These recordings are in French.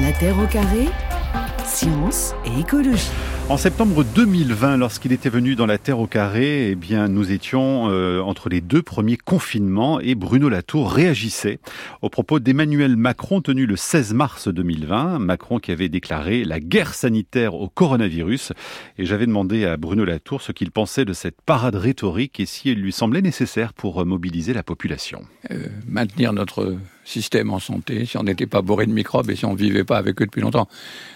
La Terre au carré, science et écologie. En septembre 2020, lorsqu'il était venu dans la Terre au carré, eh bien, nous étions euh, entre les deux premiers confinements et Bruno Latour réagissait au propos d'Emmanuel Macron tenu le 16 mars 2020. Macron qui avait déclaré la guerre sanitaire au coronavirus. Et j'avais demandé à Bruno Latour ce qu'il pensait de cette parade rhétorique et si elle lui semblait nécessaire pour mobiliser la population. Euh, maintenir notre système en santé, si on n'était pas bourré de microbes et si on ne vivait pas avec eux depuis longtemps.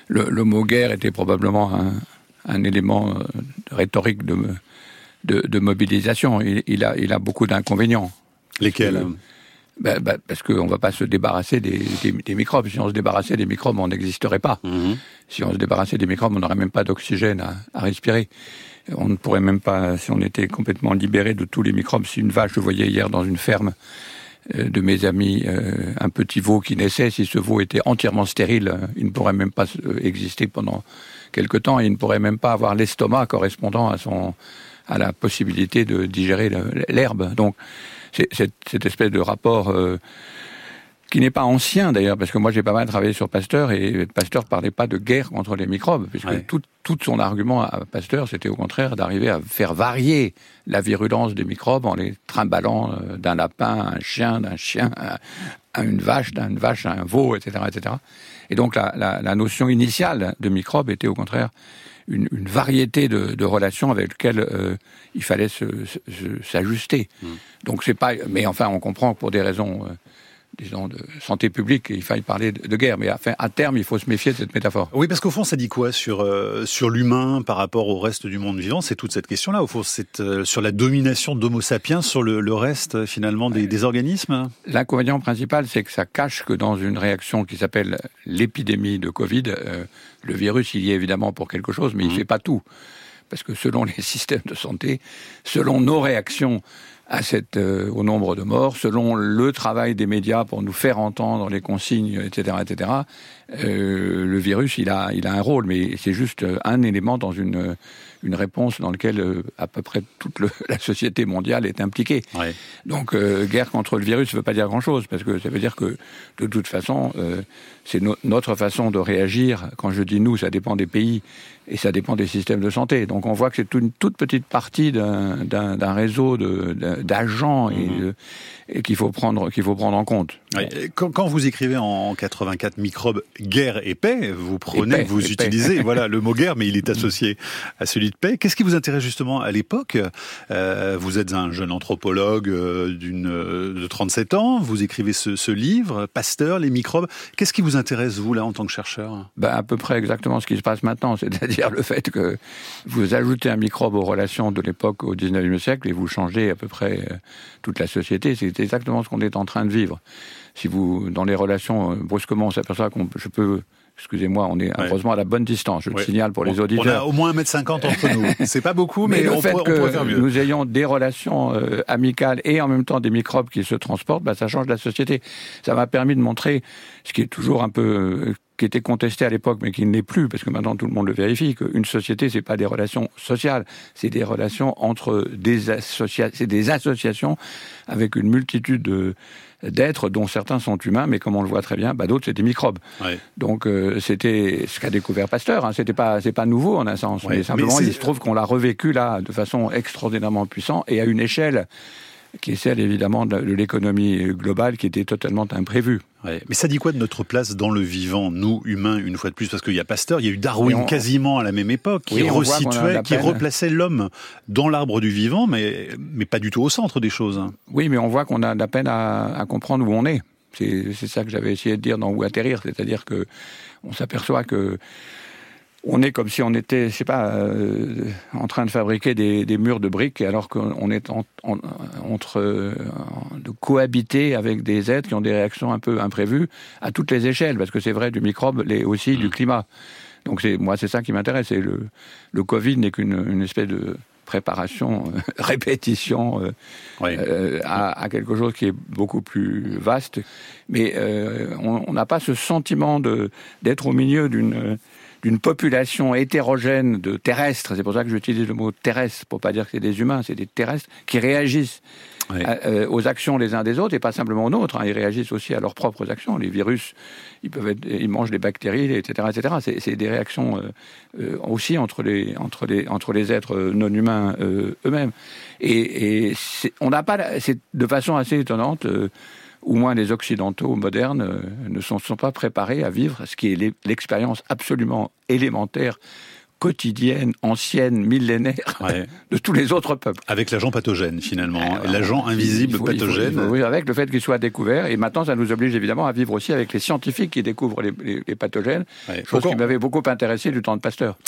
Le mot guerre était probablement un, un élément euh, rhétorique de, de, mobilisation. Il, a, il a beaucoup d'inconvénients. Lesquels bah, bah, Parce qu'on ne va pas se débarrasser des, des, microbes. Si on se débarrassait des microbes, on n'existerait pas. Mhm. Si on se débarrassait des microbes, on n'aurait même pas d'oxygène à, à, respirer. On ne pourrait même pas, si on était complètement libéré de tous les microbes, si une vache, je voyais hier dans une ferme euh, de mes amis, euh, un petit veau qui naissait, si ce veau était entièrement stérile, il ne pourrait même pas exister pendant quelque temps il ne pourrait même pas avoir l'estomac correspondant à son à la possibilité de digérer l'herbe. Donc cette, espèce de rapport euh, qui n'est pas ancien d'ailleurs, parce que moi j'ai pas mal travaillé sur Pasteur et Pasteur parlait pas de guerre contre les microbes, puisque tout, tout, son argument à Pasteur c'était au contraire d'arriver à faire varier la virulence des microbes en les trimballant euh, d'un lapin à un chien, d'un chien à une vache, d'une vache à un veau, etc., etc. Et donc la, la, la, notion initiale de microbe était au contraire une, une variété de, de, relations avec lesquelles euh, il fallait s'ajuster. Mmh. Donc c'est pas, mais enfin on comprend que pour des raisons euh, disons, de santé publique, il faille parler de, guerre. Mais à, à, terme, il faut se méfier de cette métaphore. Oui, parce qu'au fond, ça dit quoi sur, euh, sur l'humain par rapport au reste du monde vivant? C'est toute cette question-là. Au fond, c'est euh, sur la domination d'Homo sapiens sur le, le reste, finalement, des, des organismes? L'inconvénient principal, c'est que ça cache que dans une réaction qui s'appelle l'épidémie de Covid, euh, le virus, il y est évidemment pour quelque chose, mais il ne mmh. fait pas tout. Parce que selon les systèmes de santé, selon nos réactions, à cette, euh, au nombre de morts, selon le travail des médias pour nous faire entendre les consignes, etc., etc. Euh, le virus, il a, il a un rôle, mais c'est juste un élément dans une, une réponse dans laquelle euh, à peu près toute le, la société mondiale est impliquée. Ouais. Donc, euh, guerre contre le virus ne veut pas dire grand-chose, parce que ça veut dire que, de toute façon, c'est no notre façon de réagir. Quand je dis nous, ça dépend des pays et ça dépend des systèmes de santé. Donc, on voit que c'est une toute petite partie d'un réseau d'agents et, mmh. et qu'il faut prendre qu'il faut prendre en compte. Ouais. Quand, quand, vous écrivez en 84 microbes guerre et paix, vous prenez, vous utilisez voilà le mot guerre, mais il est associé à celui de paix. Qu'est-ce qui vous intéresse justement à l'époque? Euh, Vous êtes un jeune anthropologue euh, d'une euh, de 37 ans, vous écrivez ce, ce, livre, Pasteur, les microbes. Qu'est-ce qui vous intéresse vous là en tant que chercheur? Ben, à peu près exactement ce qui se passe maintenant, c'est-à-dire le fait que vous ajoutez un microbe aux relations de l'époque au 19e siècle et vous changez à peu près euh, toute la société. C'est exactement ce qu'on est en train de vivre si vous, dans les relations, euh, brusquement, on s'aperçoit qu'on je peux Excusez-moi, on est heureusement à la bonne distance. Je le signale pour les auditeurs. On a au moins 1m50 entre nous. C'est pas beaucoup, mais, on, fait que faire mieux. Nous ayons des relations euh, amicales et en même temps des microbes qui se transportent, bah, ça change la société. Ça m'a permis de montrer ce qui est toujours un peu euh, qui était contesté à l'époque, mais qui ne l'est plus, parce que maintenant tout le monde le vérifie, qu'une société, c'est pas des relations sociales, c'est des relations entre des associations, c'est des associations avec une multitude de d'êtres dont certains sont humains, mais comme on le voit très bien, bah, d'autres c'est des microbes. Ouais. Donc euh, c'était ce qu'a découvert Pasteur. Hein. C'était pas c'est pas nouveau en un sens, ouais. mais simplement il se trouve qu'on l'a revécu là de façon extraordinairement puissante et à une échelle qui est celle évidemment de l'économie globale qui était totalement imprévue. Ouais. Mais ça dit quoi de notre place dans le vivant, nous humains, une fois de plus? Parce qu'il y a Pasteur, il y a eu Darwin on... quasiment à la même époque, qui oui, resituait, qui replaçait l'homme dans l'arbre du vivant, mais, mais pas du tout au centre des choses. Oui, mais on voit qu'on a de la peine à, à comprendre où on est. C'est ça que j'avais essayé de dire dans Où atterrir, c'est-à-dire que on s'aperçoit que on est comme si on était, je sais pas, euh, en train de fabriquer des, des, murs de briques, alors qu'on est en, en, entre euh, de cohabiter avec des êtres qui ont des réactions un peu imprévues à toutes les échelles, parce que c'est vrai du microbe, mais aussi mmh. du climat. Donc c'est moi, c'est ça qui m'intéresse. Et le, le Covid n'est qu'une une espèce de préparation, euh, répétition euh, oui. euh, à, à, quelque chose qui est beaucoup plus vaste. Mais euh, on n'a pas ce sentiment de d'être au milieu d'une d'une population hétérogène de terrestres, c'est pour ça que j'utilise le mot terrestre, pour pas dire que c'est des humains, c'est des terrestres, qui réagissent euh, aux actions les uns des autres et pas simplement aux nôtres. Hein. Ils réagissent aussi à leurs propres actions. Les virus, ils peuvent être, ils mangent des bactéries, etc., etc. C'est des réactions euh, euh, aussi entre les entre les entre les êtres non humains eux-mêmes. Et, et on n'a pas, c'est de façon assez étonnante. Ou moins les occidentaux modernes ne sont, sont pas préparés à vivre ce qui est l'expérience absolument élémentaire quotidienne, ancienne, millénaire de tous les autres peuples. Avec l'agent pathogène, finalement, l'agent invisible pathogène. oui, avec le fait qu'il soit découvert. Et maintenant, ça nous oblige évidemment à vivre aussi avec les scientifiques qui découvrent les, pathogènes, chose qui m'avait beaucoup intéressé du temps de Pasteur.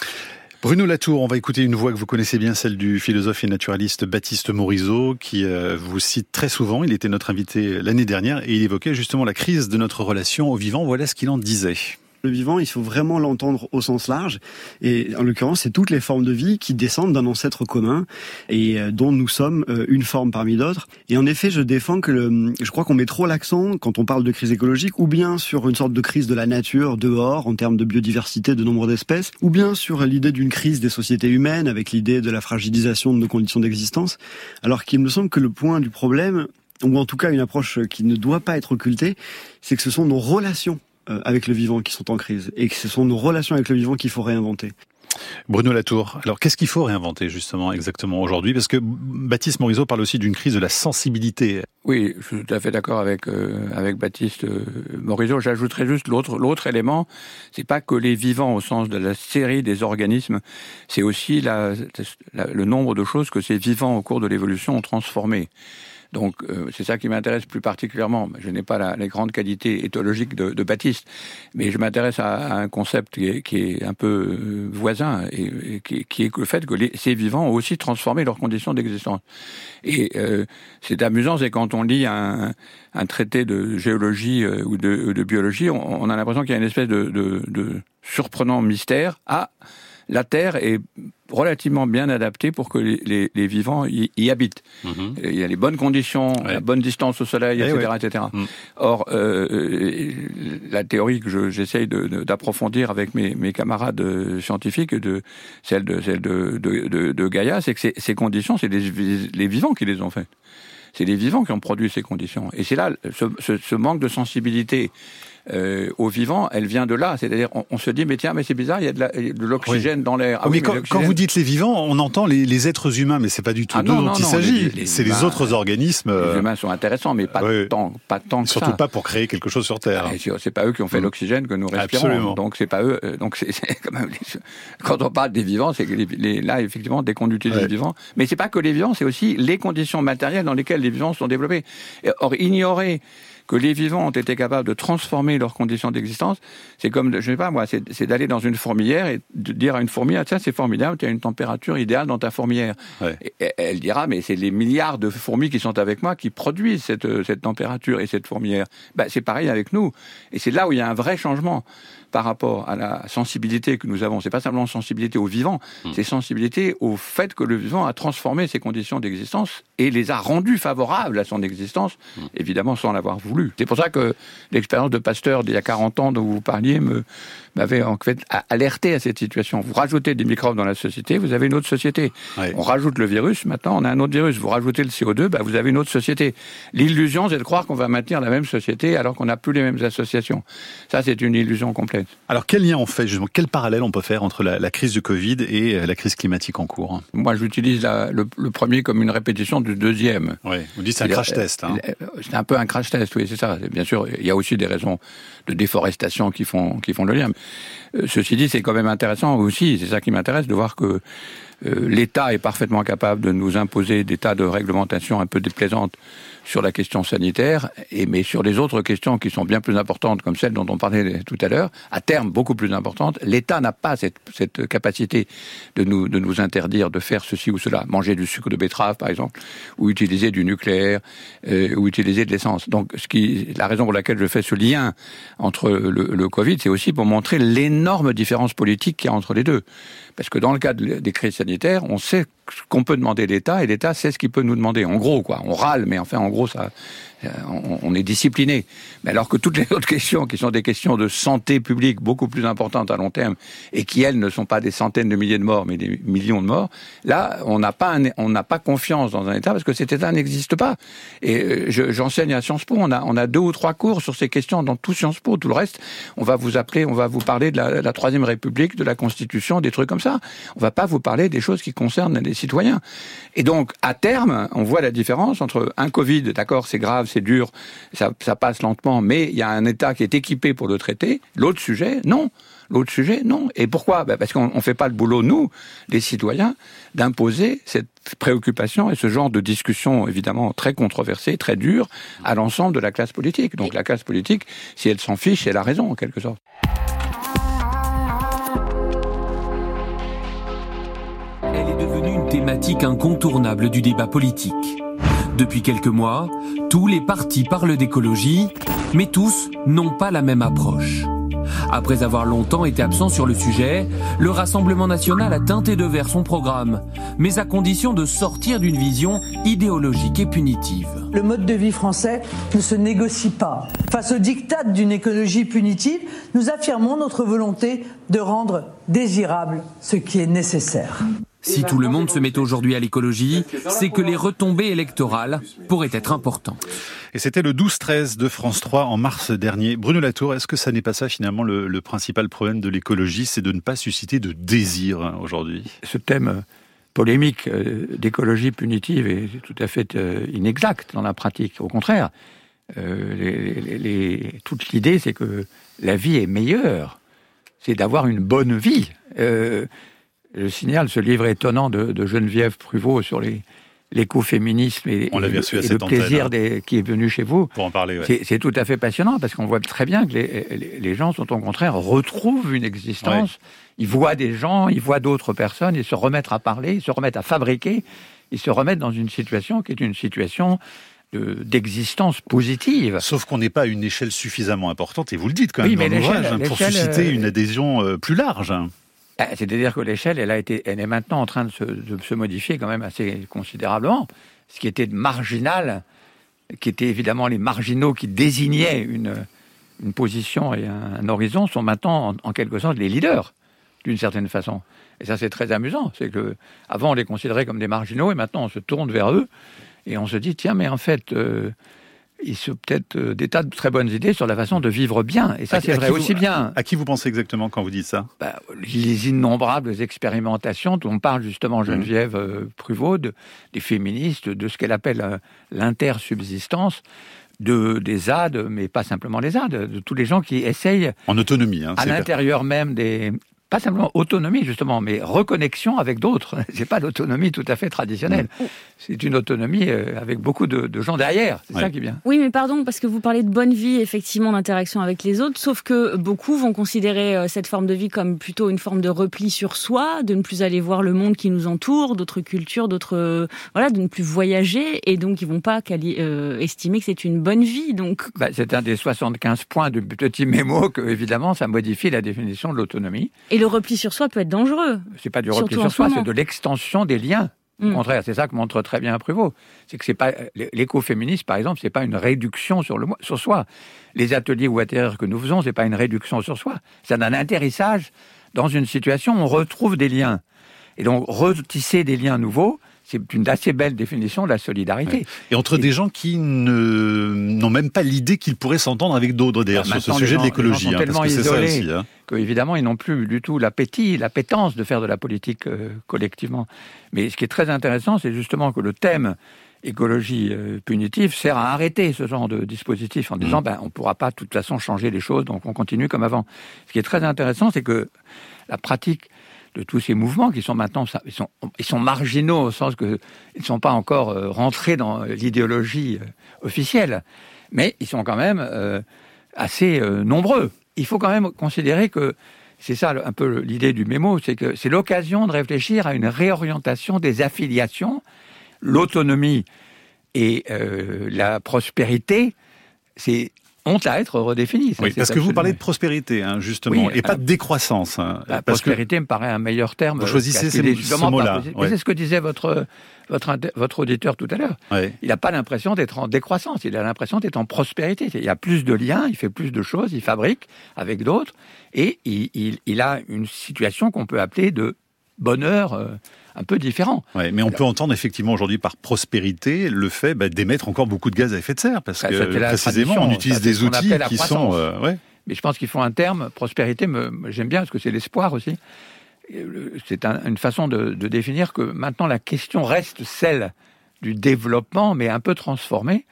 Bruno Latour, on va écouter une voix que vous connaissez bien, celle du philosophe et naturaliste Baptiste Morisot, qui euh, vous cite très souvent. Il était notre invité l'année dernière et il évoquait justement la crise de notre relation au vivant. Voilà ce qu'il en disait le vivant, il faut vraiment l'entendre au sens large. Et en l'occurrence, c'est toutes les formes de vie qui descendent d'un ancêtre commun et euh, dont nous sommes euh, une forme parmi d'autres. Et en effet, je défends que le, je crois qu'on met trop l'accent quand on parle de crise écologique, ou bien sur une sorte de crise de la nature dehors en termes de biodiversité, de nombre d'espèces, ou bien sur l'idée d'une crise des sociétés humaines avec l'idée de la fragilisation de nos conditions d'existence. Alors qu'il me semble que le point du problème, ou en tout cas une approche qui ne doit pas être occultée, c'est que ce sont nos relations avec le vivant qui sont en crise et que ce sont nos relations avec le vivant qu'il faut réinventer. Bruno Latour, alors qu'est-ce qu'il faut réinventer justement exactement aujourd'hui? Parce que Baptiste Morisot parle aussi d'une crise de la sensibilité. Oui, je suis tout à fait d'accord avec euh, avec Baptiste euh, Morisot. J'ajouterais juste l'autre l'autre élément, c'est pas que les vivants au sens de la série des organismes, c'est aussi la, le nombre de choses que ces vivants au cours de l'évolution ont transformées. Donc euh, c'est ça qui m'intéresse plus particulièrement. Je n'ai pas la, les grandes qualités éthologiques de, de Baptiste, mais je m'intéresse à, un concept qui est, qui est, un peu euh, voisin et, qui, qui, est le fait que les, ces vivants ont aussi transformé leurs conditions d'existence. Et euh, c'est amusant, c'est quand on lit un, un traité de géologie ou de, de, biologie, on, on a l'impression qu'il y a une espèce de, de, de surprenant mystère. Ah, la Terre est relativement bien adaptée pour que les, les, vivants y, y habitent. Mhm. Il y a les bonnes conditions, la bonne distance au soleil, etc. Eh etc. Mhm. Or, euh, la théorie que j'essaye d'approfondir avec mes, mes, camarades euh, scientifiques, de, celle de, celle de, de, de Gaïa, c'est que ces, ces conditions, c'est les, les vivants qui les ont faites. C'est les vivants qui ont produit ces conditions. Et c'est là ce, ce, ce manque de sensibilité euh, au vivant, elle vient de là. C'est-à-dire, on, se dit, mais tiens, mais c'est bizarre, il y a de l'oxygène dans l'air. Ah, oui, quand, quand, vous dites les vivants, on entend les, les êtres humains, mais c'est pas du tout ah, d'eux dont il s'agit. C'est les autres organismes. Les euh, humains sont intéressants, mais pas tant, pas tant que Surtout pas pour créer quelque chose sur Terre. C'est pas eux qui ont fait mm. l'oxygène que nous respirons. Absolument. Donc c'est pas eux. Euh, donc c'est quand même quand on parle des vivants, c'est là effectivement dès qu'on utilise les vivants, mais c'est pas que les vivants, c'est aussi les conditions matérielles dans lesquelles les vivants sont développés. Or ignorer que les vivants ont été capables de transformer leurs conditions d'existence, c'est comme, je sais pas moi, c'est d'aller dans une fourmilière et de dire à une fourmi, ah tiens, c'est formidable, tu as une température idéale dans ta fourmilière. Et elle dira, mais c'est les milliards de fourmis qui sont avec moi qui produisent cette, cette température et cette fourmilière. Ben, c'est pareil avec nous. Et c'est là où il y a un vrai changement par rapport à la sensibilité que nous avons. C'est pas simplement sensibilité au vivant, hmm. c'est sensibilité au fait que le vivant a transformé ses conditions d'existence et les a rendues favorables à son existence, hmm. évidemment sans l'avoir voulu. C'est pour ça que l'expérience de Pasteur d'il y a 40 ans dont vous parliez me m'avait en fait alerté à cette situation. Vous rajoutez des microbes dans la société, vous avez une autre société. On rajoute le virus, maintenant on a un autre virus. Vous rajoutez le CO2, bah, vous avez une autre société. L'illusion, c'est de croire qu'on va maintenir la même société alors qu'on n'a plus les mêmes associations. Ça, c'est une illusion complète. Alors quel lien on fait justement Quel parallèle on peut faire entre la, crise du Covid et euh, la crise climatique en cours? Moi, j'utilise le, le, premier comme une répétition du deuxième. Oui, vous dites c'est un crash test. Hein. C'est un peu un crash test, oui, c'est ça. Bien sûr, il y a aussi des raisons de déforestation qui font qui font le lien. Euh, ceci dit, c'est quand même intéressant aussi, c'est ça qui m'intéresse, de voir que euh, l'État est parfaitement capable de nous imposer des tas de réglementations un peu déplaisantes sur la question sanitaire, mais sur les autres questions qui sont bien plus importantes, comme celles dont on parlait tout à l'heure, à terme beaucoup plus importantes, l'État n'a pas cette, capacité de nous, de nous interdire de faire ceci ou cela, manger du sucre de betterave par exemple, ou utiliser du nucléaire, euh, ou utiliser de l'essence. Donc, la raison pour laquelle je fais ce lien entre le Covid, c'est aussi pour montrer l'énorme différence politique qu'il y a entre les deux. Parce que dans le cas des crises on sait qu'on peut demander l'État et l'État sait ce qu'il peut nous demander. En gros, quoi. On râle, mais enfin, en gros, ça, euh, on, est discipliné. Mais alors que toutes les autres questions, qui sont des questions de santé publique beaucoup plus importantes à long terme, et qui elles ne sont pas des centaines de milliers de morts, mais des millions de morts, là, on n'a pas, on n'a pas confiance dans un État parce que cet État n'existe pas. Et euh, j'enseigne à Sciences Po, on a, on a deux ou trois cours sur ces questions dans tout Sciences Po. Tout le reste, on va vous appeler, on va vous parler de la, troisième République, de la Constitution, des trucs comme ça. On va pas vous parler des choses qui concernent les citoyens. Et donc, à terme, on voit la différence entre un Covid, d'accord, c'est grave c'est dur, ça, passe lentement, mais il y a un État qui est équipé pour le traiter. L'autre sujet, non. L'autre sujet, non. Et pourquoi? Ben, Parce qu'on ne fait pas le boulot, nous, les citoyens, d'imposer cette préoccupation et ce genre de discussion, évidemment, très controversée, très dure, à l'ensemble de la classe politique. Donc la classe politique, si elle s'en fiche, elle a raison, en quelque sorte. Incontournable du débat politique. Depuis quelques mois, tous les partis parlent d'écologie, mais tous n'ont pas la même approche. Après avoir longtemps été absent sur le sujet, le Rassemblement national a teinté de vert son programme, mais à condition de sortir d'une vision idéologique et punitive. Le mode de vie français ne se négocie pas. Face au diktat d'une écologie punitive, nous affirmons notre volonté de rendre désirable ce qui est nécessaire. Si tout le monde se met aujourd'hui à l'écologie, c'est que les retombées électorales pourraient être importantes. Et c'était le 12-13 de France 3 en mars dernier. Bruno Latour, est-ce que ça n'est pas ça finalement le, principal problème de l'écologie, c'est de ne pas susciter de désir hein, aujourd'hui? Ce thème euh, polémique euh, d'écologie punitive est tout à fait euh, inexact dans la pratique. Au contraire, toute l'idée, c'est que la vie est meilleure. C'est d'avoir une bonne vie. Je signale ce livre étonnant de, Geneviève Pruvot sur les, l'écoféminisme et, On le plaisir hein. qui est venu chez vous. Pour en parler, C'est tout à fait passionnant parce qu'on voit très bien que les, gens sont au contraire retrouvent une existence. Ils voient des gens, ils voient d'autres personnes, ils se remettent à parler, ils se remettent à fabriquer, ils se remettent dans une situation qui est une situation d'existence positive. Sauf qu'on n'est pas à une échelle suffisamment importante, et vous le dites quand même dans l'ouvrage, hein, pour susciter euh, une adhésion euh, plus large. Ah, c'est-à-dire que l'échelle, elle a été, elle est maintenant en train de se, modifier quand même assez considérablement. Ce qui était marginal, qui était évidemment les marginaux qui désignaient une, une position et un, horizon, sont maintenant en, quelque sorte les leaders, d'une certaine façon. Et ça, c'est très amusant. C'est que avant, on les considérait comme des marginaux, et maintenant, on se tourne vers eux et on se dit tiens, mais en fait. Euh, il se peut-être euh, des tas de très bonnes idées sur la façon de vivre bien. Et ça, c'est vrai aussi bien. À, qui vous pensez exactement quand vous dites ça? Bah, Les innombrables expérimentations dont parle justement mmh. Geneviève euh, Pruvot, des féministes, de ce qu'elle appelle euh, l'intersubsistance de, des ZAD, mais pas simplement les ZAD, de tous les gens qui essayent... En autonomie. Hein, à l'intérieur même des, pas simplement autonomie justement, mais reconnexion avec d'autres. C'est pas l'autonomie tout à fait traditionnelle. Mm. C'est une autonomie euh, avec beaucoup de, gens derrière. C'est ça qui est bien. Oui, mais pardon, parce que vous parlez de bonne vie, effectivement, d'interaction avec les autres, sauf que beaucoup vont considérer euh, cette forme de vie comme plutôt une forme de repli sur soi, de ne plus aller voir le monde qui nous entoure, d'autres cultures, d'autres, euh, voilà, de ne plus voyager, et donc ils vont pas estimer que c'est une bonne vie. Donc, bah, c'est un des 75 points du petit mémo que évidemment ça modifie la définition de l'autonomie. Et le repli sur soi peut être dangereux. C'est pas du repli sur soi, c'est de l'extension des liens. Au mm. contraire, c'est ça que montre très bien Prévost. C'est que c'est pas l'écoféminisme, par exemple, c'est pas une réduction sur le sur soi. Les ateliers ou atterrir que nous faisons, c'est pas une réduction sur soi. C'est un atterrissage dans une situation où on retrouve des liens. Et donc retisser des liens nouveaux, c'est une assez belle définition de la solidarité. Et entre des gens qui n'ont même pas l'idée qu'ils pourraient s'entendre avec d'autres, d'ailleurs, bah, sur ce sujet de l'écologie. Hein, tellement isolés hein. qu'évidemment, ils n'ont plus du tout l'appétit, l'appétence de faire de la politique euh, collectivement. Mais ce qui est très intéressant, c'est justement que le thème écologie euh, punitive sert à arrêter ce genre de dispositif en disant mmh. ben, on ne pourra pas de toute façon changer les choses, donc on continue comme avant. Ce qui est très intéressant, c'est que la pratique de tous ces mouvements qui sont maintenant ils sont, ils sont marginaux au sens que ils ne sont pas encore euh, rentrés dans l'idéologie officielle, mais ils sont quand même euh, assez nombreux. Il faut quand même considérer que c'est ça un peu l'idée du mémo, c'est que c'est l'occasion de réfléchir à une réorientation des affiliations, l'autonomie et la prospérité. C'est ont à être redéfinies. oui, parce que vous parlez de prospérité, hein, justement, et pas de décroissance. Hein, la prospérité me paraît un meilleur terme. Vous choisissez ces, ce mot-là. C'est ce que disait votre votre, votre auditeur tout à l'heure. Il n'a pas l'impression d'être en décroissance, il a l'impression d'être en prospérité. Il y a plus de liens, il fait plus de choses, il fabrique avec d'autres, et il, il, il, a une situation qu'on peut appeler de bonheur. Euh, un peu différent. Ouais, mais on peut entendre effectivement aujourd'hui par prospérité le fait bah, d'émettre encore beaucoup de gaz à effet de serre, parce que précisément on utilise des outils qui sont... Euh, ouais. Mais je pense qu'il faut un terme, prospérité, j'aime bien, parce que c'est l'espoir aussi c'est une façon de, définir que maintenant la question reste celle du développement, mais un peu transformée,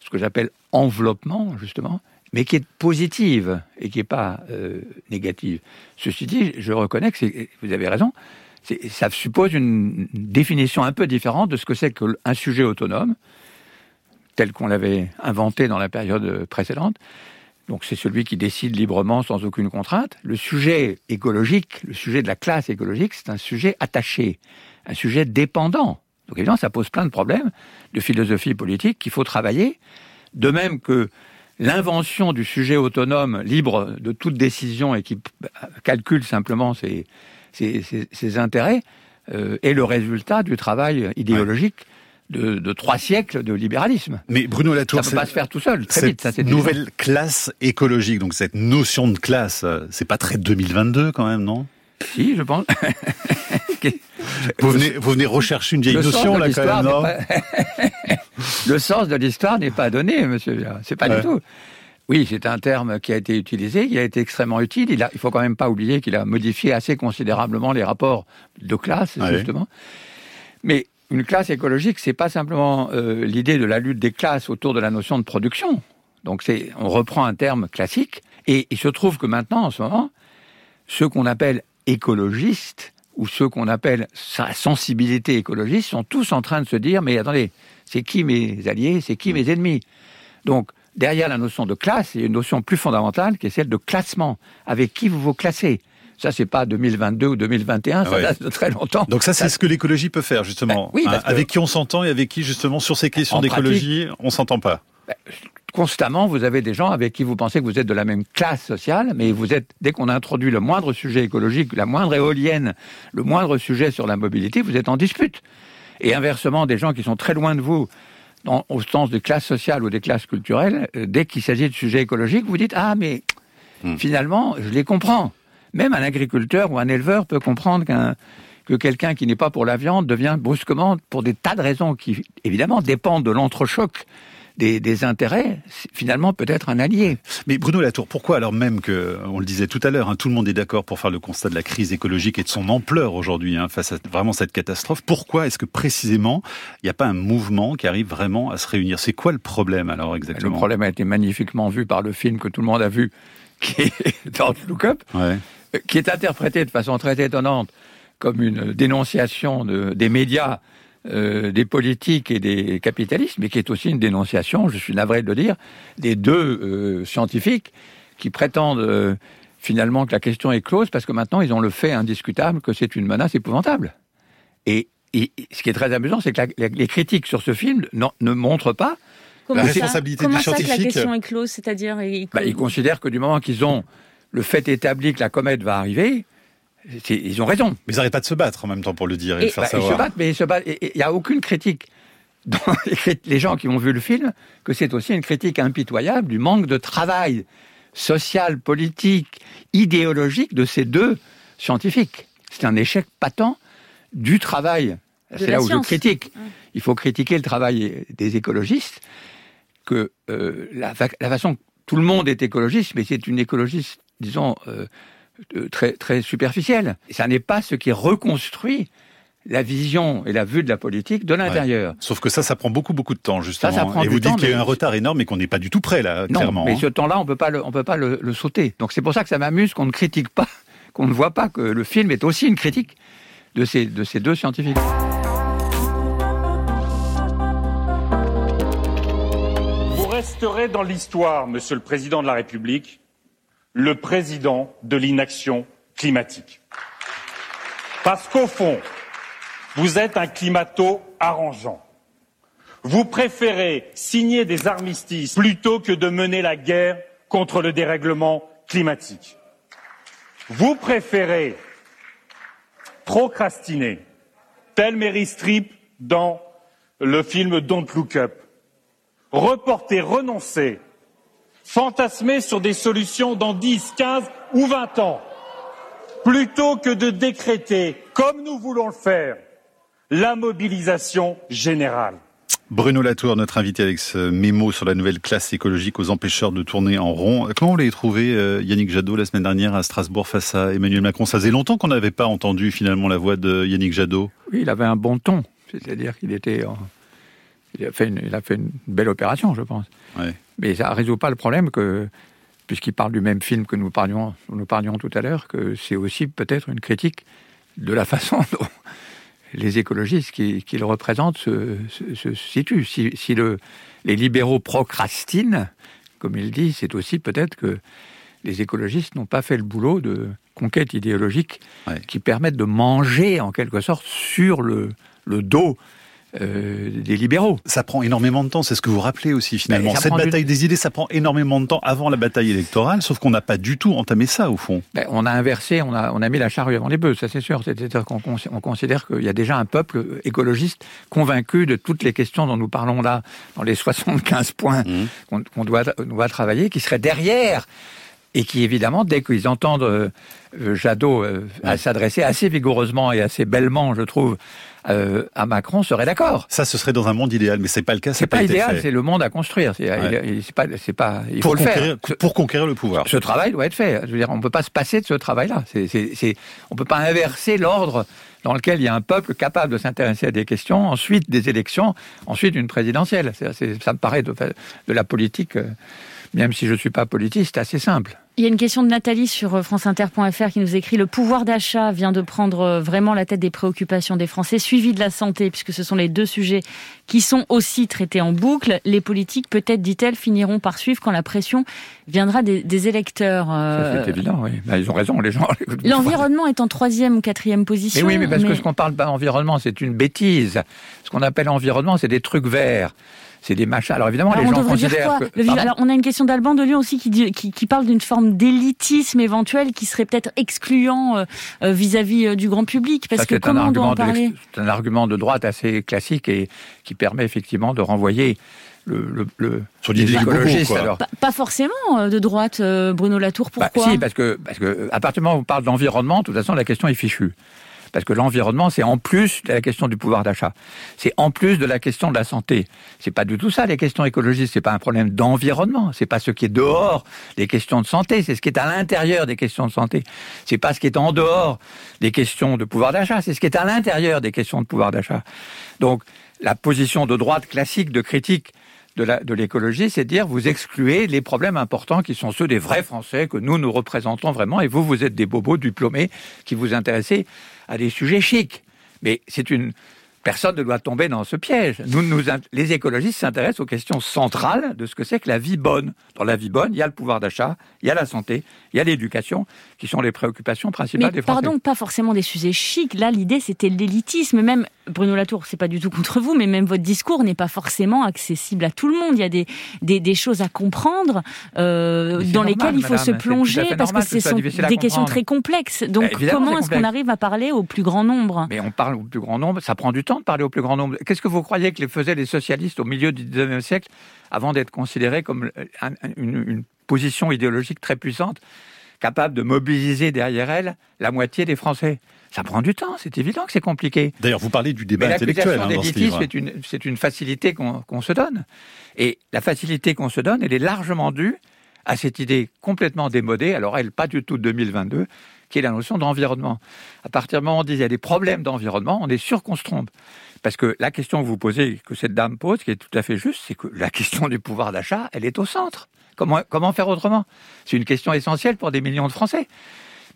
ce que j'appelle enveloppement, justement, mais qui est positive et qui n'est pas euh, négative. Ceci dit, je reconnais que vous avez raison, ça suppose une définition un peu différente de ce que c'est qu'un sujet autonome, tel qu'on l'avait inventé dans la période précédente, donc c'est celui qui décide librement sans aucune contrainte. Le sujet écologique, le sujet de la classe écologique, c'est un sujet attaché, un sujet dépendant. Donc évidemment, ça pose plein de problèmes de philosophie politique qu'il faut travailler. De même que l'invention du sujet autonome, libre de toute décision et qui calcule simplement ses, intérêts, euh, est le résultat du travail idéologique de, trois siècles de libéralisme. Mais Bruno Latour, ça peut pas se faire tout seul, très vite. Ça, nouvelle classe écologique, donc cette notion de classe, euh, c'est pas très 2022 quand même, non? Si, je pense. vous, venez, vous venez rechercher une vieille notion là quand même, non? Le sens de l'histoire n'est pas donné, monsieur. C'est pas du tout. Oui, c'est un terme qui a été utilisé, qui a été extrêmement utile. Il, a, il faut quand même pas oublier qu'il a modifié assez considérablement les rapports de classe, justement. Mais une classe écologique, c'est pas simplement euh, l'idée de la lutte des classes autour de la notion de production. Donc c'est, on reprend un terme classique, et il se trouve que maintenant, en ce moment, ceux qu'on appelle écologistes ou ceux qu'on appelle sa sensibilité écologiste sont tous en train de se dire mais attendez, c'est qui mes alliés, c'est qui mes ennemis? Donc derrière la notion de classe, il y a une notion plus fondamentale qui est celle de classement. Avec qui vous vous classez? Ça, c'est pas 2022 ou 2021, ça date de très longtemps. Donc ça, c'est ce que l'écologie peut faire, justement. Ben, oui, hein, avec qui on s'entend et avec qui, justement, sur ces questions d'écologie, on s'entend pas. Ben, constamment, vous avez des gens avec qui vous pensez que vous êtes de la même classe sociale, mais vous êtes, dès qu'on introduit le moindre sujet écologique, la moindre éolienne, le moindre sujet sur la mobilité, vous êtes en dispute. Et inversement, des gens qui sont très loin de vous, au sens des classes sociales ou des classes culturelles, euh, dès qu'il s'agit de sujets écologiques, vous dites Ah, mais hmm. finalement, je les comprends. Même un agriculteur ou un éleveur peut comprendre que quelqu'un qui n'est pas pour la viande devient brusquement, pour des tas de raisons qui, évidemment, dépendent de l'entrechoc des, intérêts, finalement peut être un allié. Mais Bruno Latour, pourquoi alors même que, on le disait tout à l'heure, hein, tout le monde est d'accord pour faire le constat de la crise écologique et de son ampleur aujourd'hui hein, face à vraiment cette catastrophe, pourquoi est-ce que précisément il n'y a pas un mouvement qui arrive vraiment à se réunir? C'est quoi le problème alors exactement? Le problème a été magnifiquement vu par le film que tout le monde a vu, qui est dans Look Up. Ouais qui est interprété de façon très étonnante comme une dénonciation de, des médias, euh, des politiques et des capitalistes, mais qui est aussi une dénonciation, je suis navré de le dire, des deux euh, scientifiques qui prétendent euh, finalement que la question est close parce que maintenant ils ont le fait indiscutable que c'est une menace épouvantable. Et, ce qui est très amusant, c'est que les critiques sur ce film ne montrent pas la responsabilité des scientifiques. la question est close, c'est-à-dire ils... Bah, ils considèrent que du moment qu'ils ont le fait établi que la comète va arriver, ils ont raison. Mais ils n'arrêtent pas de se battre en même temps pour le dire et, le faire bah, savoir. Ils se battent, mais il n'y a aucune critique dans les, gens qui ont vu le film que c'est aussi une critique impitoyable du manque de travail social, politique, idéologique de ces deux scientifiques. C'est un échec patent du travail. C'est là où je critique. Il faut critiquer le travail des écologistes, que euh, la, la façon tout le monde est écologiste, mais c'est une écologiste disons, euh, très, très superficielle. Ça n'est pas ce qui reconstruit la vision et la vue de la politique de l'intérieur. Sauf que ça, ça prend beaucoup, beaucoup de temps, justement. et vous dites qu'il y a un retard énorme et qu'on n'est pas du tout prêt, là, non, clairement. mais hein. ce temps-là, on peut pas on peut pas le, le sauter. Donc c'est pour ça que ça m'amuse qu'on ne critique pas, qu'on ne voit pas que le film est aussi une critique de ces, de ces deux scientifiques. Vous resterez dans l'histoire, Monsieur le Président de la République, le président de l'inaction climatique. Parce qu'au fond, vous êtes un climato arrangeant. Vous préférez signer des armistices plutôt que de mener la guerre contre le dérèglement climatique. Vous préférez procrastiner, tel Mary Streep dans le film Don't Look Up, reporter, renoncer, fantasmer sur des solutions dans 10, 15 ou 20 ans, plutôt que de décréter, comme nous voulons le faire, la mobilisation générale. Bruno Latour, notre invité avec ce mémo sur la nouvelle classe écologique aux empêcheurs de tourner en rond. Comment vous l'avez trouvé, euh, Yannick Jadot, la semaine dernière à Strasbourg face à Emmanuel Macron? Ça faisait longtemps qu'on n'avait pas entendu finalement la voix de Yannick Jadot. Oui, il avait un bon ton. C'est-à-dire qu'il était... Il, a fait une, il a fait une belle opération, je pense. Mais ça ne résout pas le problème que, puisqu'il parle du même film que nous parlions, nous parlions tout à l'heure, que c'est aussi peut-être une critique de la façon dont les écologistes qui, le représentent se, situent. Si, le, les libéraux procrastinent, comme il dit, c'est aussi peut-être que les écologistes n'ont pas fait le boulot de conquête idéologique qui permettent de manger en quelque sorte sur le, le dos euh, des libéraux. Ça prend énormément de temps, c'est ce que vous rappelez aussi finalement. Cette bataille des idées, ça prend énormément de temps avant la bataille électorale, sauf qu'on n'a pas du tout entamé ça au fond. Ben, on a inversé, on a, on a mis la charrue avant les bœufs, ça c'est sûr. C'est-à-dire qu'on on considère qu'il y a déjà un peuple écologiste convaincu de toutes les questions dont nous parlons là, dans les 75 points mmh. qu'on doit, doit travailler, qui serait derrière et qui évidemment, dès qu'ils entendent euh, Jadot euh, s'adresser assez vigoureusement et assez bellement, je trouve, euh, à Macron serait d'accord. Ça, ce serait dans un monde idéal, mais c'est pas le cas. C'est pas, pas idéal, c'est le monde à construire. C'est pas, c'est pas, il pour faut le faire pour conquérir le pouvoir. Ce travail doit être fait. Je veux dire, on peut pas se passer de ce travail-là. C'est, on peut pas inverser l'ordre dans lequel il y a un peuple capable de s'intéresser à des questions, ensuite des élections, ensuite une présidentielle. ça me paraît de, de la politique, euh, même si je ne suis pas politiste, assez simple. Il y a une question de Nathalie sur euh, franceinter.fr qui nous écrit Le pouvoir d'achat vient de prendre euh, vraiment la tête des préoccupations des Français, suivi de la santé, puisque ce sont les deux sujets qui sont aussi traités en boucle. Les politiques, peut-être, dit-elle, finiront par suivre quand la pression viendra des, électeurs. Euh, c'est évident, oui. Bah, ils ont raison, les gens. L'environnement est en troisième ou quatrième position. Mais oui, mais parce que ce qu'on parle d'environnement, c'est une bêtise. Ce qu'on appelle environnement, c'est des trucs verts c'est des machins. Alors évidemment, les gens considèrent que... Alors on a une question d'Alban de Lyon aussi qui, qui, parle d'une forme d'élitisme éventuel qui serait peut-être excluant euh, euh, vis-à-vis euh, du grand public. Parce que comment on doit en parler C'est un argument de droite assez classique et qui permet effectivement de renvoyer le, le, sur les écologistes. alors. Pas, forcément de droite, Bruno Latour. Bah, pourquoi Si, parce que parce que à partir du moment où on parle d'environnement, de toute façon, la question est fichue. Parce que l'environnement, c'est en plus de la question du pouvoir d'achat. C'est en plus de la question de la santé. C'est pas du tout ça, les questions écologistes. C'est pas un problème d'environnement. C'est pas ce qui est dehors des questions de santé. C'est ce qui est à l'intérieur des questions de santé. C'est pas ce qui est en dehors des questions de pouvoir d'achat. C'est ce qui est à l'intérieur des questions de pouvoir d'achat. Donc, la position de droite classique de critique de l'écologie, c'est de dire vous excluez les problèmes importants qui sont ceux des vrais Français que nous nous représentons vraiment, et vous, vous êtes des bobos diplômés qui vous intéressez à des sujets chics. Mais c'est une Personne ne doit tomber dans ce piège. Nous, nous, les écologistes s'intéressent aux questions centrales de ce que c'est que la vie bonne. Dans la vie bonne, il y a le pouvoir d'achat, il y a la santé, il y a l'éducation, qui sont les préoccupations principales des Français. Pardon, pas forcément des sujets chics. Là, l'idée, c'était l'élitisme. Même Bruno Latour, c'est pas du tout contre vous, mais même votre discours n'est pas forcément accessible à tout le monde. Il y a des, des, choses à comprendre euh, dans lesquelles il faut se plonger parce que ce sont des questions très complexes. Donc, bah, comment est-ce qu'on arrive à parler au plus grand nombre? Mais on parle au plus grand nombre, ça prend du temps de parler au plus grand nombre. Qu'est-ce que vous croyez que les faisaient les socialistes au milieu du XIXe siècle avant d'être considérés comme une, position idéologique très puissante, capable de mobiliser derrière elle la moitié des Français? Ça prend du temps, c'est évident que c'est compliqué. D'ailleurs, vous parlez du débat intellectuel. Hein, c'est une, une, facilité qu'on se donne. Et la facilité qu'on se donne, elle est largement due à cette idée complètement démodée, alors elle, pas du tout de 2022, qui est la notion d'environnement. À partir du moment où on dit qu'il y a des problèmes d'environnement, on est sûr qu'on se trompe. Parce que la question que vous posez, que cette dame pose, qui est tout à fait juste, c'est que la question du pouvoir d'achat, elle est au centre. Comment, comment faire autrement? C'est une question essentielle pour des millions de Français.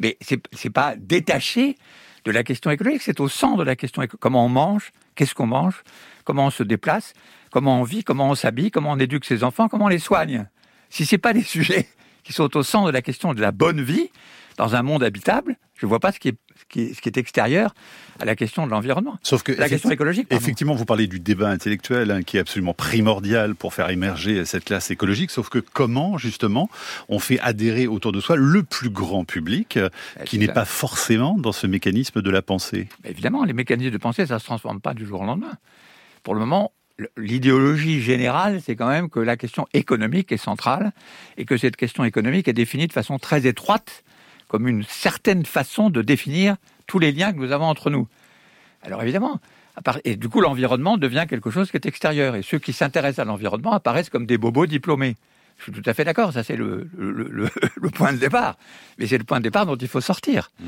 Mais ce n'est pas détaché de la question écologique, c'est au centre de la question écologique. Comment on mange Qu'est-ce qu'on mange Comment on se déplace Comment on vit Comment on s'habille Comment on éduque ses enfants Comment on les soigne Si ce n'est pas des sujets qui sont au centre de la question de la bonne vie, dans un monde habitable, Je ne vois pas ce qui, est, ce, qui est, extérieur à la question de l'environnement. Sauf que la question écologique. Effectivement, vous parlez du débat intellectuel hein, qui est absolument primordial pour faire émerger cette classe écologique. Sauf que comment, justement, on fait adhérer autour de soi le plus grand public euh, bah, qui n'est pas forcément dans ce mécanisme de la pensée? Évidemment, les mécanismes de pensée, ça ne se transforme pas du jour au lendemain. Pour le moment, l'idéologie générale, c'est quand même que la question économique est centrale et que cette question économique est définie de façon très étroite comme une certaine façon de définir tous les liens que nous avons entre nous. Alors évidemment, et du coup l'environnement devient quelque chose qui est extérieur et ceux qui s'intéressent à l'environnement apparaissent comme des bobos diplômés. Je suis tout à fait d'accord, ça c'est le, point de départ. Mais c'est le point de départ dont il faut sortir. Mm.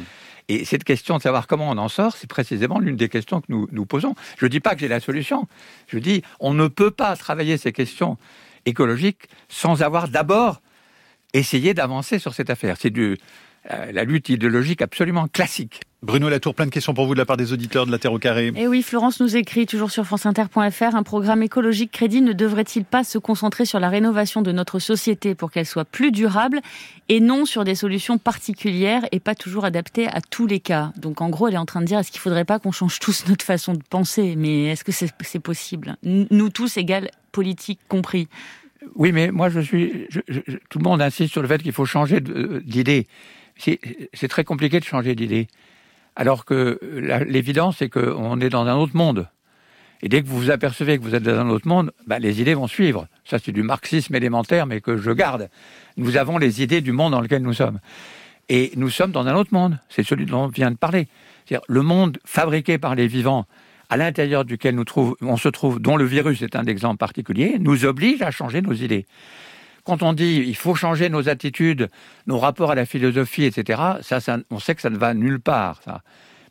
Et cette question de savoir comment on en sort, c'est précisément l'une des questions que nous nous posons. Je ne dis pas que j'ai la solution. Je dis on ne peut pas travailler ces questions écologiques sans avoir d'abord essayé d'avancer sur cette affaire. C'est du la lutte idéologique absolument classique. Bruno Latour, plein de questions pour vous de la part des auditeurs de la Terre au carré. Et eh oui, Florence nous écrit toujours sur franceinter.fr, un programme écologique crédit ne devrait-il pas se concentrer sur la rénovation de notre société pour qu'elle soit plus durable et non sur des solutions particulières et pas toujours adaptées à tous les cas? Donc en gros, elle est en train de dire, est-ce qu'il ne faudrait pas qu'on change tous notre façon de penser? Mais est-ce que c'est possible? Nous tous égales, politiques compris. Oui, mais moi je suis... tout le monde insiste sur le fait qu'il faut changer d'idée c'est très compliqué de changer d'idée. Alors que l'évidence, c'est qu'on est dans un autre monde. Et dès que vous vous apercevez que vous êtes dans un autre monde, bah, les idées vont suivre. Ça, c'est du marxisme élémentaire, mais que je garde. Nous avons les idées du monde dans lequel nous sommes. Et nous sommes dans un autre monde. C'est celui dont on vient de parler. C'est-à-dire le monde fabriqué par les vivants, à l'intérieur duquel nous on se trouve, dont le virus est un exemple particulier, nous oblige à changer nos idées quand on dit il faut changer nos attitudes, nos rapports à la philosophie, etc., ça, on sait que ça ne va nulle part. Ça.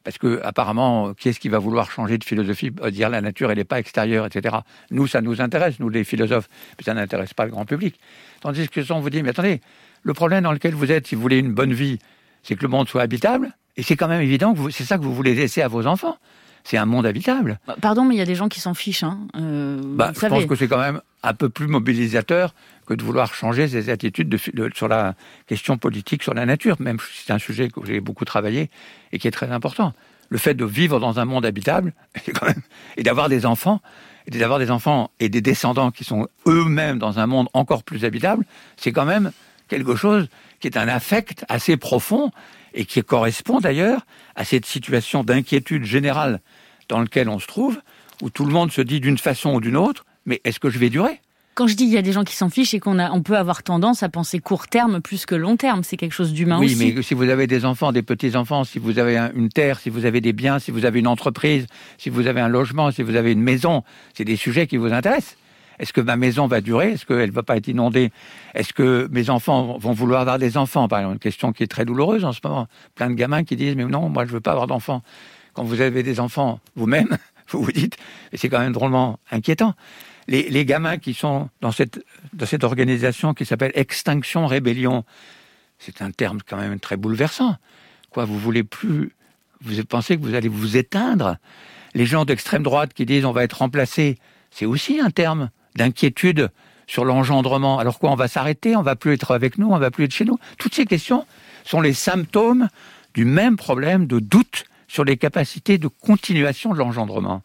Parce que apparemment, qui est-ce qui va vouloir changer de philosophie, dire la nature elle n'est pas extérieure, etc. Nous, ça nous intéresse, nous les philosophes, mais ça n'intéresse pas le grand public. Tandis que si on vous dit, mais attendez, le problème dans lequel vous êtes, si vous voulez une bonne vie, c'est que le monde soit habitable, et c'est quand même évident que c'est ça que vous voulez laisser à vos enfants c'est un monde habitable. Pardon, mais il y a des gens qui s'en fichent. Hein. Euh, bah, je pense que c'est quand même un peu plus mobilisateur que de vouloir changer ses attitudes sur la question politique, sur la nature, même si c'est un sujet que j'ai beaucoup travaillé et qui est très important. Le fait de vivre dans un monde habitable et d'avoir des enfants, et d'avoir des enfants et des descendants qui sont eux-mêmes dans un monde encore plus habitable, c'est quand même quelque chose qui est un affect assez profond et qui correspond d'ailleurs à cette situation d'inquiétude générale dans laquelle on se trouve, où tout le monde se dit d'une façon ou d'une autre, mais est-ce que je vais durer? Quand je dis qu'il y a des gens qui s'en fichent et qu'on a, on peut avoir tendance à penser court terme plus que long terme, c'est quelque chose d'humain aussi. Oui, mais si vous avez des enfants, des petits enfants, si vous avez une terre, si vous avez des biens, si vous avez une entreprise, si vous avez un logement, si vous avez une maison, c'est des sujets qui vous intéressent. Est-ce que ma maison va durer? Est-ce qu'elle ne va pas être inondée? Est-ce que mes enfants vont vouloir avoir des enfants? Par exemple, une question qui est très douloureuse en ce moment. Plein de gamins qui disent mais non, moi je ne veux pas avoir d'enfants. Quand vous avez des enfants vous-même, vous vous dites, c'est quand même drôlement inquiétant les, gamins qui sont dans cette, dans cette organisation qui s'appelle Extinction Rébellion, c'est un terme quand même très bouleversant. Quoi, vous voulez plus, vous pensez que vous allez vous éteindre? Les gens d'extrême droite qui disent on va être remplacé, c'est aussi un terme d'inquiétude sur l'engendrement. Alors quoi, on va s'arrêter, on va plus être avec nous, on va plus être chez nous? Toutes ces questions sont les symptômes du même problème de doute sur les capacités de continuation de l'engendrement.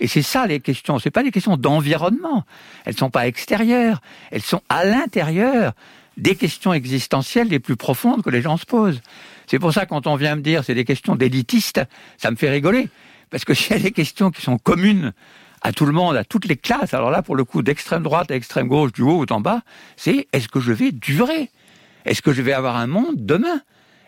Et c'est ça les questions. C'est pas des questions d'environnement. Elles sont pas extérieures. Elles sont à l'intérieur des questions existentielles les plus profondes que les gens se posent. C'est pour ça quand on vient me dire c'est des questions d'élitistes, ça me fait rigoler. Parce que s'il y a des questions qui sont communes à tout le monde, à toutes les classes, alors là, pour le coup, d'extrême droite à extrême gauche, du haut ou en bas, c'est est-ce que je vais durer? Est-ce que je vais avoir un monde demain?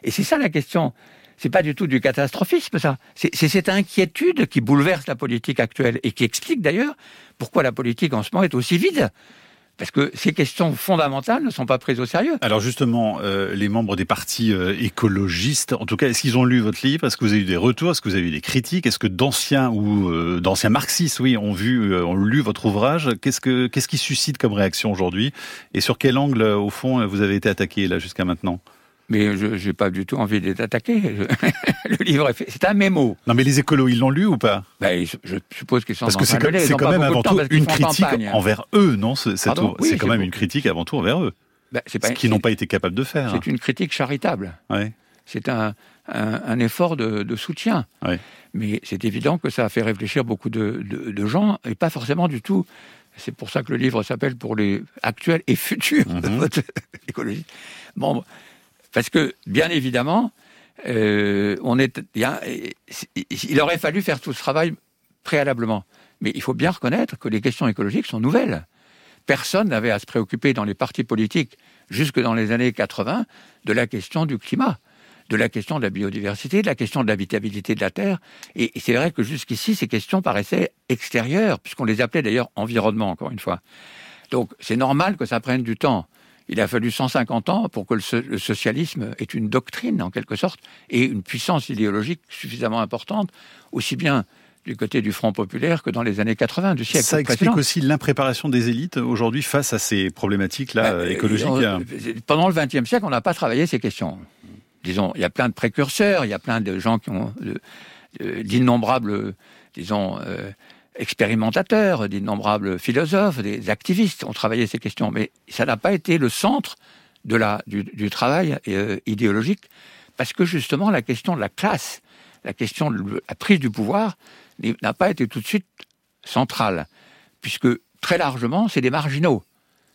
Et c'est ça la question c'est pas du tout du catastrophisme, ça. C'est cette inquiétude qui bouleverse la politique actuelle et qui explique d'ailleurs pourquoi la politique en ce moment est aussi vide. Parce que ces questions fondamentales ne sont pas prises au sérieux. Alors justement, euh, les membres des partis euh, écologistes, en tout cas, est-ce qu'ils ont lu votre livre? Est-ce que vous avez eu des retours? Est-ce que vous avez eu des critiques? Est-ce que d'anciens ou euh, d'anciens marxistes, oui, ont vu, ont lu votre ouvrage? Qu'est-ce que qu'est-ce qui suscite comme réaction aujourd'hui? Et sur quel angle, au fond, vous avez été attaqué là jusqu'à maintenant? Mais je n'ai pas du tout envie d'être attaqué. le livre est fait. C'est un mémo. Non, mais les écolos, ils l'ont lu ou pas? Ben, Je suppose qu'ils sont Parce que c'est quand, même avant tout une critique envers eux, non C'est quand même une critique avant tout envers eux. Ben, Ce qu'ils n'ont pas été capables de faire. C'est une critique charitable. Ouais. c'est un, un, effort de, soutien. Mais c'est évident que ça a fait réfléchir beaucoup de, de, gens, et pas forcément du tout. C'est pour ça que le livre s'appelle pour les actuels et futurs de votre écologie. Bon, parce que, bien évidemment, euh, on est, il aurait fallu faire tout ce travail préalablement. Mais il faut bien reconnaître que les questions écologiques sont nouvelles. Personne n'avait à se préoccuper dans les partis politiques, jusque dans les années 80, de la question du climat, de la question de la biodiversité, de la question de l'habitabilité de la Terre. Et c'est vrai que jusqu'ici, ces questions paraissaient extérieures, puisqu'on les appelait d'ailleurs environnement, encore une fois. Donc c'est normal que ça prenne du temps. Il a fallu 150 ans pour que le, socialisme ait une doctrine, en quelque sorte, et une puissance idéologique suffisamment importante, aussi bien du côté du Front populaire que dans les années 80 du siècle. Ça explique aussi l'impréparation des élites aujourd'hui face à ces problématiques-là bah, écologiques. pendant le XXe siècle, on n'a pas travaillé ces questions. Disons, il y a plein de précurseurs, il y a plein de gens qui ont d'innombrables, disons, euh, expérimentateurs, d'innombrables philosophes, des activistes ont travaillé ces questions, mais ça n'a pas été le centre de la, du, travail euh, idéologique, parce que justement la question de la classe, la question de la prise du pouvoir n'a pas été tout de suite centrale, puisque très largement c'est des marginaux.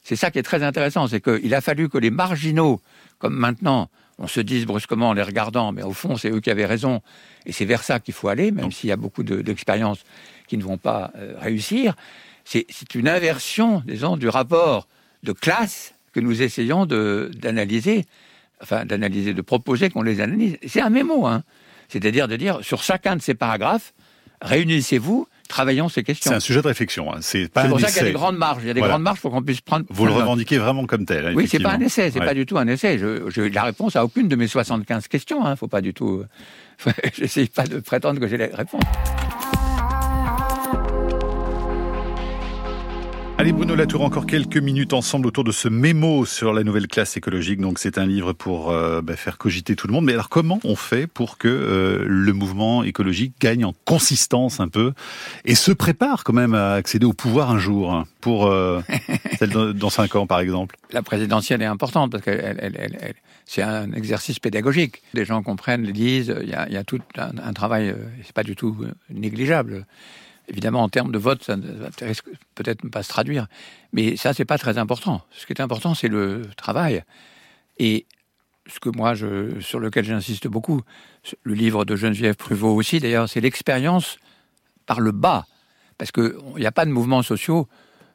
C'est ça qui est très intéressant, c'est qu'il a fallu que les marginaux, comme maintenant, on se dise brusquement en les regardant, mais au fond, c'est eux qui avaient raison, et c'est vers ça qu'il faut aller, même s'il y a beaucoup d'expériences qui ne vont pas euh, réussir. C'est une inversion, disons, du rapport de classe que nous essayons d'analyser, enfin d'analyser, de proposer qu'on les analyse. C'est un mémo, hein. C'est-à-dire de dire, sur chacun de ces paragraphes, réunissez-vous, travaillons ces questions. C'est un sujet de réflexion. Hein. C'est pour ça qu'il y a des grandes marges. Il y a des grandes marges pour qu'on puisse prendre. Vous le revendiquez vraiment comme tel. Hein, oui, c'est pas un essai. C'est pas du tout un essai. Je, je, la réponse à aucune de mes 75 questions. Hein. Faut pas du tout. J'essaye pas de prétendre que j'ai les réponses. Allez Bruno Latour, encore quelques minutes ensemble autour de ce mémo sur la nouvelle classe écologique. Donc c'est un livre pour euh, bah, faire cogiter tout le monde. Mais alors comment on fait pour que euh, le mouvement écologique gagne en consistance un peu et se prépare quand même à accéder au pouvoir un jour hein, pour euh, celle dans cinq ans par exemple? La présidentielle est importante parce que elle, c'est un exercice pédagogique. Les gens comprennent, lisent. Il y a, il y a tout un, un travail. C'est pas du tout négligeable. Évidemment, en termes de vote, ça, risque peut-être pas se traduire. Mais ça, c'est pas très important. Ce qui est important, c'est le travail. Et ce que moi, sur lequel j'insiste beaucoup, le livre de Geneviève Pruvot aussi, d'ailleurs, c'est l'expérience par le bas. Parce qu'il n'y a pas de mouvements sociaux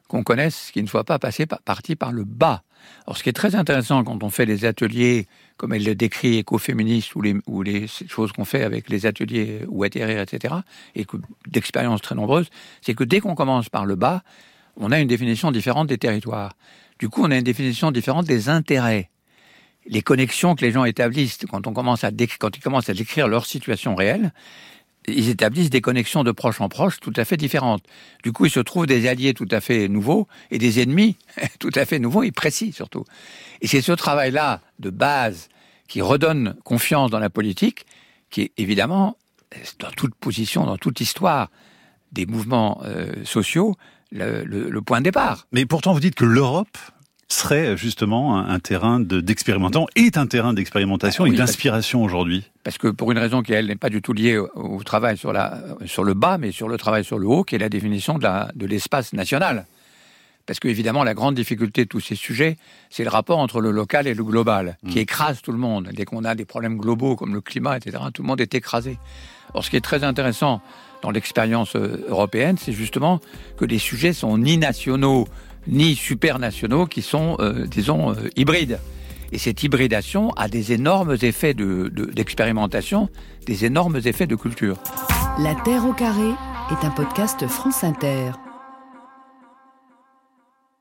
qu'on connaisse qui ne soient pas passés par, partis par le bas. Alors, ce qui est très intéressant quand on fait les ateliers, comme elle le décrit, les, ou les choses qu'on fait avec les ateliers ou atterrir, etc., et d'expériences très nombreuses, c'est que dès qu'on commence par le bas, on a une définition différente des territoires. Du coup, on a une définition différente des intérêts. Les connexions que les gens établissent quand on commence à quand ils commencent à décrire leur situation réelle, ils établissent des connexions de proche en proche tout à fait différentes. Du coup, ils se trouvent des alliés tout à fait nouveaux et des ennemis tout à fait nouveaux et précis surtout. Et c'est ce travail-là de base qui redonne confiance dans la politique qui est évidemment, dans toute position, dans toute histoire des mouvements euh, sociaux, le, le, point de départ. Mais pourtant, vous dites que l'Europe serait justement un, terrain d'expérimentation, est un terrain d'expérimentation ah et d'inspiration aujourd'hui Parce que pour une raison qui, elle, n'est pas du tout liée au, travail sur, la, sur le bas, mais sur le travail sur le haut, qui est la définition de l'espace de national. Parce qu'évidemment, la grande difficulté de tous ces sujets, c'est le rapport entre le local et le global, qui mm. écrase tout le monde. Dès qu'on a des problèmes globaux comme le climat, etc., tout le monde est écrasé. Or, ce qui est très intéressant dans l'expérience euh, européenne, c'est justement que les sujets sont ni nationaux, ni supernationaux qui sont, euh, disons, euh, hybrides. Et cette hybridation a des énormes effets d'expérimentation, de, des énormes effets de culture. La Terre au carré est un podcast France Inter.